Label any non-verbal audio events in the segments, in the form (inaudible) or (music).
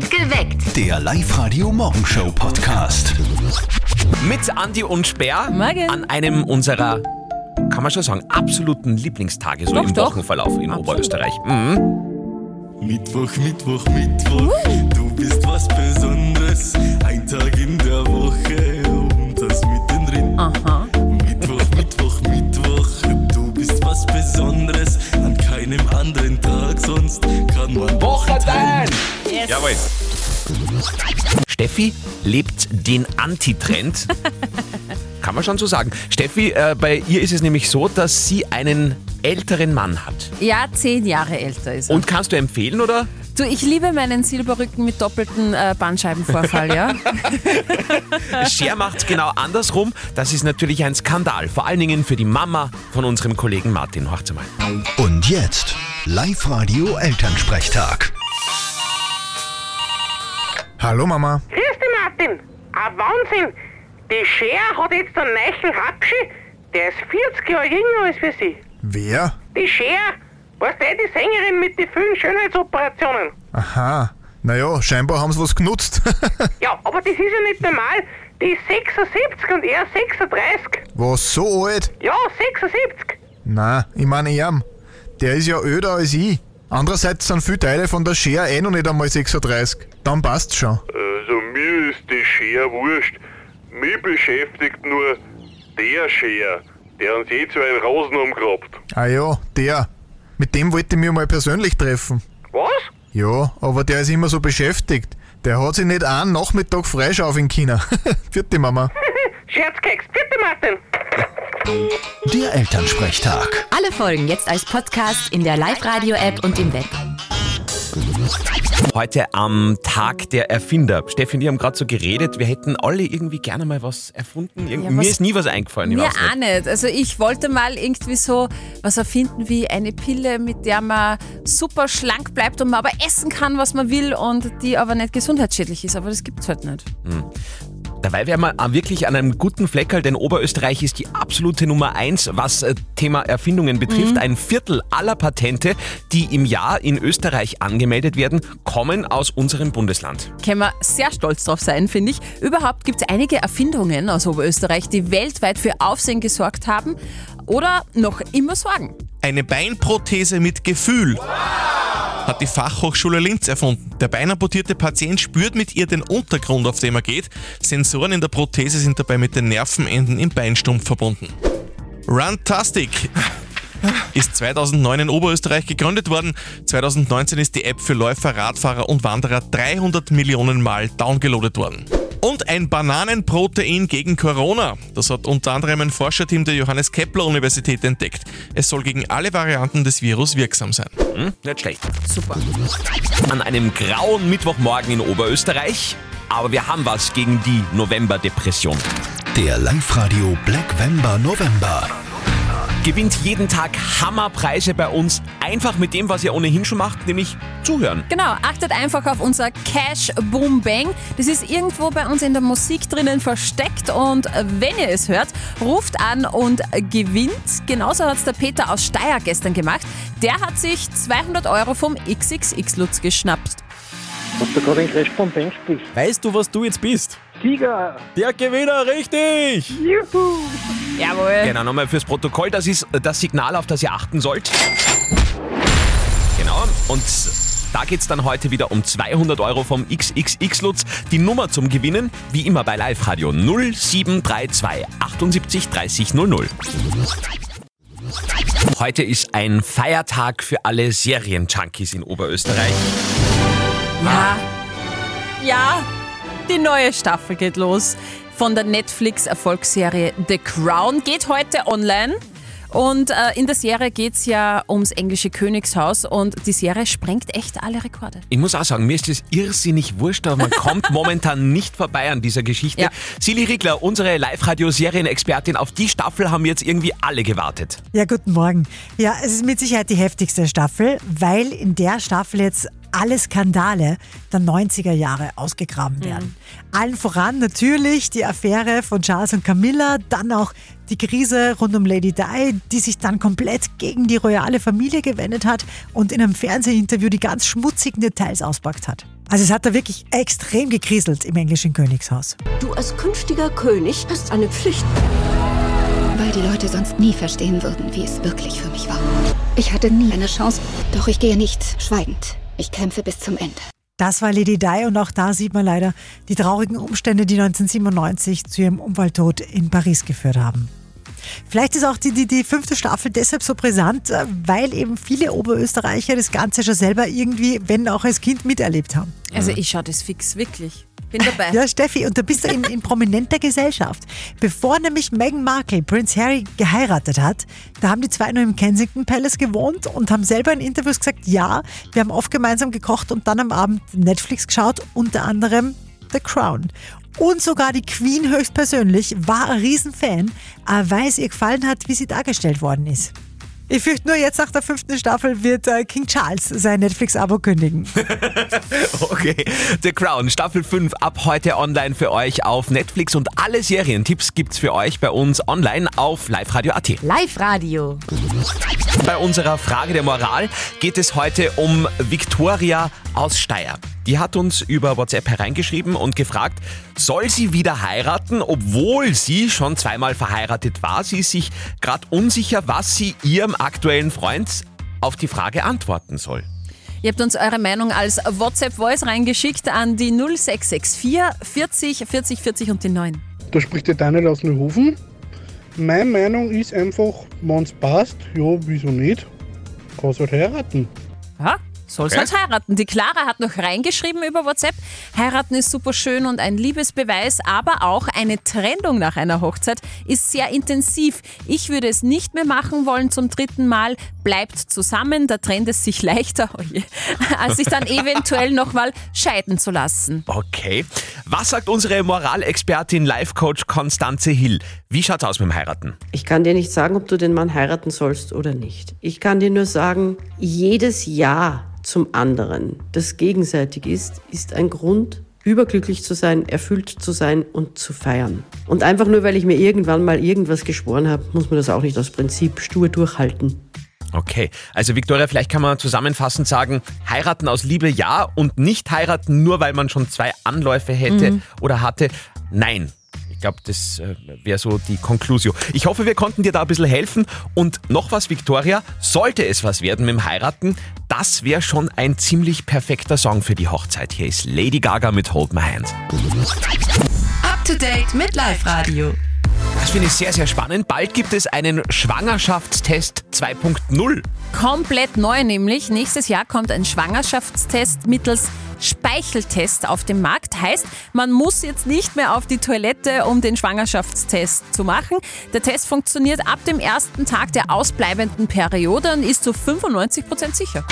Geweckt. Der Live-Radio-Morgenshow-Podcast. Mit Andi und Sperr Morgen. an einem unserer, kann man schon sagen, absoluten Lieblingstage so Doch, im doch. Wochenverlauf in Absolut. Oberösterreich. Mhm. Mittwoch, Mittwoch, Mittwoch, du bist was Besonderes. Ein Tag in der Woche und das mittendrin. Aha. Steffi lebt den Antitrend. (laughs) Kann man schon so sagen. Steffi, äh, bei ihr ist es nämlich so, dass sie einen älteren Mann hat. Ja, zehn Jahre älter ist er. Und kannst du empfehlen, oder? Du, ich liebe meinen Silberrücken mit doppeltem äh, Bandscheibenvorfall, ja? (laughs) Cher macht's genau andersrum. Das ist natürlich ein Skandal. Vor allen Dingen für die Mama von unserem Kollegen Martin. Hört's mal. Und jetzt Live-Radio-Elternsprechtag. Hallo Mama. Grüß dich, Martin. Ein Wahnsinn. Die Cher hat jetzt einen neuen Hatschi, der ist 40 Jahre jünger als wir sie. Wer? Die Cher, weißt du, die Sängerin mit den vielen Schönheitsoperationen. Aha. Naja, scheinbar haben sie was genutzt. (laughs) Ja, aber das ist ja nicht normal. Die ist 76 und er 36. was, so alt? Ja, 76. Na, ich meine ihm. Der ist ja öder als ich. Andererseits sind viele Teile von der Schere eh noch nicht einmal 36. Dann passt's schon. Also mir ist die Schere wurscht. Mich beschäftigt nur der Schere, der uns eh zwei Rosen umgrabt. Ah ja, der. Mit dem wollte ich mich mal persönlich treffen. Was? Ja, aber der ist immer so beschäftigt. Der hat sich nicht einen Nachmittag freischaufeln können. (laughs) Vierte Mama. (laughs) Scherzkeks. Bitte, Martin. Der Elternsprechtag. Alle Folgen jetzt als Podcast in der Live-Radio-App und im Web. Heute am Tag der Erfinder. Steffi und ich haben gerade so geredet, wir hätten alle irgendwie gerne mal was erfunden. Irgend Ja, mir was- ist nie was eingefallen. ich Mir weiß nicht. auch nicht. Also ich wollte mal irgendwie so was erfinden wie eine Pille, mit der man super schlank bleibt und man aber essen kann, was man will und die aber nicht gesundheitsschädlich ist. Aber das gibt's halt nicht. Dabei wären wir äh, wirklich an einem guten Fleckerl, denn Oberösterreich ist die absolute Nummer eins, was äh, Thema Erfindungen betrifft. Ein Viertel aller Patente, die im Jahr in Österreich angemeldet werden, kommen aus unserem Bundesland. Können wir sehr stolz drauf sein, finde ich. Überhaupt gibt es einige Erfindungen aus Oberösterreich, die weltweit für Aufsehen gesorgt haben oder noch immer sorgen. Eine Beinprothese mit Gefühl hat die Fachhochschule Linz erfunden. Der beinamputierte Patient spürt mit ihr den Untergrund, auf dem er geht. Sensoren in der Prothese sind dabei mit den Nervenenden im Beinstumpf verbunden. Runtastic (laughs) ist 2009 in Oberösterreich gegründet worden. 2019 ist die App für Läufer, Radfahrer und Wanderer 300 Millionen Mal downgeloadet worden. Und ein Bananenprotein gegen Corona. Das hat unter anderem ein Forscherteam der Johannes Kepler Universität entdeckt. Es soll gegen alle Varianten des Virus wirksam sein. Hm? Nicht schlecht. Super. An einem grauen Mittwochmorgen in Oberösterreich. Aber wir haben was gegen die Novemberdepression. Der Live-Radio Blackwember November. Gewinnt jeden Tag Hammerpreise bei uns. Einfach mit dem, was ihr ohnehin schon macht, nämlich zuhören. Genau, achtet einfach auf unser Cash Boom Bang. Das ist irgendwo bei uns in der Musik drinnen versteckt und wenn ihr es hört, ruft an und gewinnt. Genauso hat es der Peter aus Steyr gestern gemacht. Der hat sich 200 Euro vom XXX Lutz geschnappt. Hast du gerade den Crash vom Bank? Weißt du, was du jetzt bist? Sieger! Der Gewinner, richtig! Juhu! Jawohl. Genau, nochmal fürs Protokoll. Das ist das Signal, auf das ihr achten sollt. Genau. Und da geht's dann heute wieder um 200 Euro vom XXX Lutz. Die Nummer zum Gewinnen, wie immer bei Live Radio 0732 78 30 00. Heute ist ein Feiertag für alle Serienjunkies in Oberösterreich. Ja. Ja, die neue Staffel geht los. Von der Netflix-Erfolgsserie The Crown geht heute online. Und äh, in der Serie geht es ja ums englische Königshaus und die Serie sprengt echt alle Rekorde. Ich muss auch sagen, mir ist das irrsinnig wurscht, aber man kommt (laughs) momentan nicht vorbei an dieser Geschichte. Ja. Silly Riegler, unsere Live-Radio-Serienexpertin, auf die Staffel haben jetzt irgendwie alle gewartet. Ja, guten Morgen. Ja, es ist mit Sicherheit die heftigste Staffel, weil in der Staffel jetzt alle Skandale der 90er Jahre ausgegraben werden. Allen voran natürlich die Affäre von Charles und Camilla, dann auch die Krise rund um Lady Di, die sich dann komplett gegen die royale Familie gewendet hat und in einem Fernsehinterview die ganz schmutzigen Details auspackt hat. Also es hat da wirklich extrem gekriselt im englischen Königshaus. Du als künftiger König hast eine Pflicht. Weil die Leute sonst nie verstehen würden, wie es wirklich für mich war. Ich hatte nie eine Chance, doch ich gehe nicht schweigend. Ich kämpfe bis zum Ende. Das war Lady Di und auch da sieht man leider die traurigen Umstände, die 1997 zu ihrem Unfalltod in Paris geführt haben. Vielleicht ist auch die, die, die fünfte Staffel deshalb so brisant, äh, weil eben viele Oberösterreicher das Ganze schon selber irgendwie, wenn auch als Kind, miterlebt haben. Also ich schaue das fix, wirklich. Bin dabei. Ja, Steffi, und da bist du in, in prominenter Gesellschaft. Bevor nämlich Meghan Markle Prince Harry geheiratet hat, da haben die zwei nur im Kensington Palace gewohnt und haben selber in Interviews gesagt, ja, wir haben oft gemeinsam gekocht und dann am Abend Netflix geschaut, unter anderem The Crown. Und sogar die Queen höchstpersönlich war ein Riesenfan, weil es ihr gefallen hat, wie sie dargestellt worden ist. Ich fürchte nur, jetzt nach der fünften Staffel wird äh, King Charles sein Netflix-Abo kündigen. (laughs) Okay, The Crown, Staffel 5 ab heute online für euch auf Netflix und alle Serientipps gibt's für euch bei uns online auf liveradio.at. Live-Radio. Bei unserer Frage der Moral geht es heute um Victoria aus Steyr. Die hat uns über WhatsApp hereingeschrieben und gefragt, soll sie wieder heiraten, obwohl sie schon zweimal verheiratet war. Sie ist sich gerade unsicher, was sie ihrem aktuellen Freund auf die Frage antworten soll. Ihr habt uns eure Meinung als WhatsApp-Voice reingeschickt an die 0664 40 40 40 und die 9. Da spricht der Daniel aus Neuhofen. Meine Meinung ist einfach, wenn es passt, ja, wieso nicht? Kannst halt heiraten. Ja, soll's Okay. halt heiraten. Die Clara hat noch reingeschrieben über WhatsApp. Heiraten ist super schön und ein Liebesbeweis, aber auch eine Trennung nach einer Hochzeit ist sehr intensiv. Ich würde es nicht mehr machen wollen zum dritten Mal. Bleibt zusammen, da trennt es sich (laughs) leichter, oh je, als sich dann eventuell nochmal scheiden zu lassen. Okay. Was sagt unsere Moralexpertin, Life-Coach Konstanze Hill? Wie schaut's aus mit dem Heiraten? Ich kann dir nicht sagen, ob du den Mann heiraten sollst oder nicht. Ich kann dir nur sagen, jedes Ja zum anderen, das gegenseitig ist, ist ein Grund, überglücklich zu sein, erfüllt zu sein und zu feiern. Und einfach nur, weil ich mir irgendwann mal irgendwas geschworen habe, muss man das auch nicht aus Prinzip stur durchhalten. Okay, also Victoria, vielleicht kann man zusammenfassend sagen, heiraten aus Liebe ja und nicht heiraten nur, weil man schon zwei Anläufe hätte Mhm. oder hatte, nein. Ich glaube, das äh, wäre so die Conclusio. Ich hoffe, wir konnten dir da ein bisschen helfen. Und noch was, Victoria, sollte es was werden mit dem Heiraten, das wäre schon ein ziemlich perfekter Song für die Hochzeit. Hier ist Lady Gaga mit Hold My Hand. Up to date mit Live-Radio. Das finde ich sehr, sehr spannend. Bald gibt es einen Schwangerschaftstest 2.0. Komplett neu nämlich. Nächstes Jahr kommt ein Schwangerschaftstest mittels Speicheltest auf den Markt. Heißt, man muss jetzt nicht mehr auf die Toilette, um den Schwangerschaftstest zu machen. Der Test funktioniert ab dem ersten Tag der ausbleibenden Periode und ist zu 95% sicher.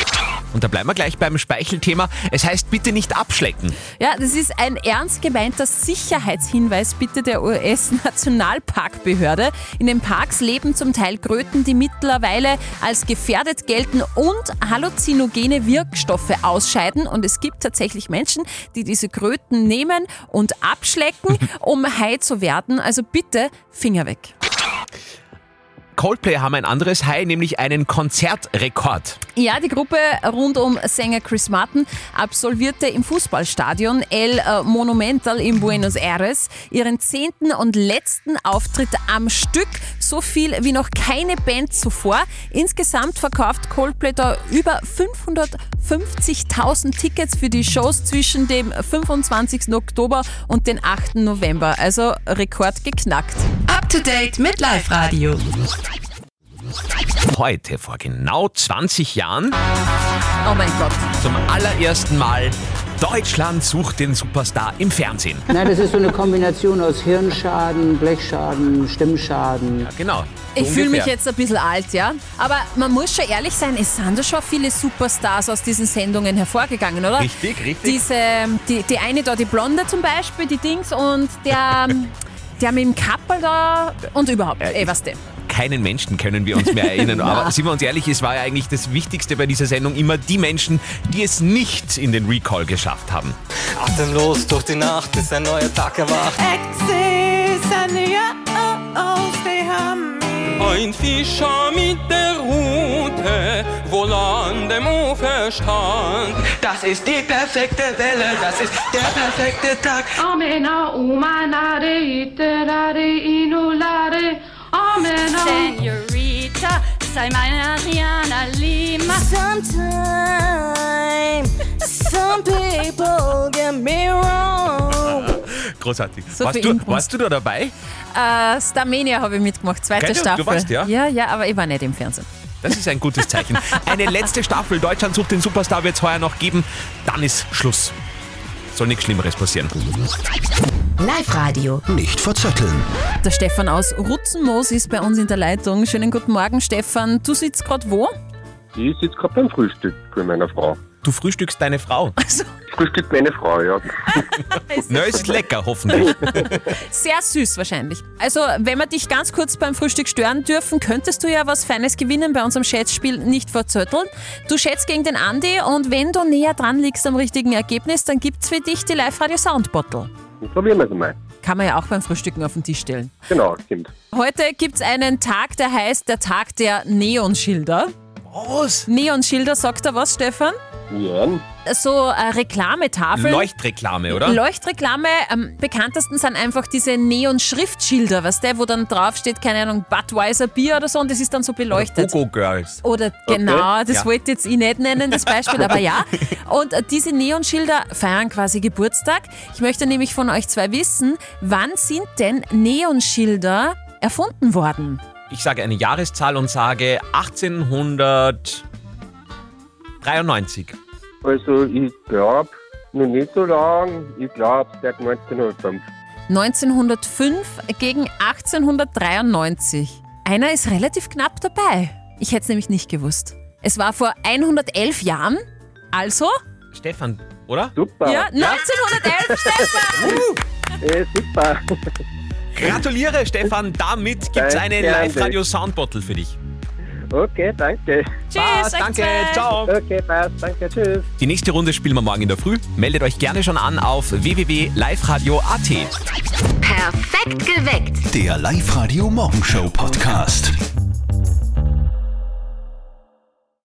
Und da bleiben wir gleich beim Speichelthema. Es heißt bitte nicht abschlecken. Ja, das ist ein ernst gemeinter Sicherheitshinweis bitte der US-Nationalparkbehörde. In den Parks leben zum Teil Kröten, die mittlerweile als gefährdet gelten und halluzinogene Wirkstoffe ausscheiden. Und es gibt tatsächlich Menschen, die diese Kröten nehmen und abschlecken, (laughs) um high zu werden. Also bitte Finger weg. Coldplay haben ein anderes High, nämlich einen Konzertrekord. Ja, die Gruppe rund um Sänger Chris Martin absolvierte im Fußballstadion El äh, Monumental in Buenos Aires ihren zehnten und letzten Auftritt am Stück. So viel wie noch keine Band zuvor. Insgesamt verkauft Coldplay da über 550.000 Tickets für die Shows zwischen dem 25. Oktober und den 8. November. Also Rekord geknackt. Up to date mit Live-Radio. Heute, vor genau 20 Jahren, Oh mein Gott. zum allerersten Mal Deutschland sucht den Superstar im Fernsehen. Nein, das ist so eine Kombination aus Hirnschaden, Blechschaden, Stimmschaden. Genau. Ich fühle mich jetzt ein bisschen alt, ja. Aber man muss schon ehrlich sein, es sind ja schon viele Superstars aus diesen Sendungen hervorgegangen, oder? Richtig, richtig. Diese, die, die eine da, die Blonde zum Beispiel, die Dings, und der, (laughs) der mit dem Kappel da und überhaupt, Äh, ey, was denn? Keinen Menschen können wir uns mehr erinnern. (laughs) Aber sind wir uns ehrlich, es war ja eigentlich das Wichtigste bei dieser Sendung immer die Menschen, die es nicht in den Recall geschafft haben. Atemlos durch die Nacht, bis ein neuer Tag erwacht. ein Fischer mit der Rute, wohl an dem Ufer stand. Das ist die perfekte Welle, das ist der perfekte Tag. Amena umanare iterare inulare Amena Senorita, sei meine Adriana Lima. Sometimes, some people get me wrong. Großartig. So warst, du, warst du da dabei? Äh, Starmania habe ich mitgemacht, zweite Gell, du- du Staffel. warst, ja? ja, ja, aber ich war nicht im Fernsehen. Das ist ein gutes Zeichen. Eine letzte Staffel Deutschland sucht den Superstar wird es heuer noch geben. Dann ist Schluss. Soll nichts Schlimmeres passieren. Live-Radio. Nicht verzetteln. Der Stefan aus Rutzenmoos ist bei uns in der Leitung. Schönen guten Morgen, Stefan. Du sitzt gerade wo? Ich sitze gerade beim Frühstück bei meiner Frau. Du frühstückst deine Frau. Frühstückt meine Frau, ja. (laughs) Na, ist lecker, hoffentlich. (laughs) Sehr süß wahrscheinlich. Also, wenn wir dich ganz kurz beim Frühstück stören dürfen, könntest du ja was Feines gewinnen bei unserem Schätzspiel nicht verzötteln. Du schätzt gegen den Andi und wenn du näher dran liegst am richtigen Ergebnis, dann gibt's für dich die Live-Radio Soundbottle. Probieren wir es mal. Kann man ja auch beim Frühstücken auf den Tisch stellen. Genau, stimmt. Heute gibt's einen Tag, der heißt der Tag der Neonschilder. Was? Neonschilder, sagt er was, Stefan? Ja. So äh, Reklametafeln. Leuchtreklame, oder? Leuchtreklame, am bekanntesten sind einfach diese Neon-Schriftschilder, weißt du, wo dann drauf steht, keine Ahnung, Budweiser Bier oder so und das ist dann so beleuchtet. Gogo Girls. Oder genau, das Ja. wollte jetzt ich nicht nennen, das Beispiel, aber ja. (laughs) Und äh, diese Neonschilder feiern quasi Geburtstag. Ich möchte nämlich von euch zwei wissen, wann sind denn Neonschilder erfunden worden? Ich sage eine Jahreszahl und sage 1893. Also, ich glaube, noch nicht so lang. Ich glaube, seit 1905. 1905 gegen 1893. Einer ist relativ knapp dabei. Ich hätte es nämlich nicht gewusst. Es war vor 111 Jahren, also Stefan, oder? Super. ja, 1911, (laughs) Stefan! Äh, super. Gratuliere, Stefan. Damit gibt es eine Danke, Live-Radio Soundbottle für dich. Okay, danke. Passt, danke, ciao. Okay, passt, danke, tschüss. Die nächste Runde spielen wir morgen in der Früh. Meldet euch gerne schon an auf www.liveradio.at. Perfekt geweckt. Der Live-Radio Morgenshow Podcast.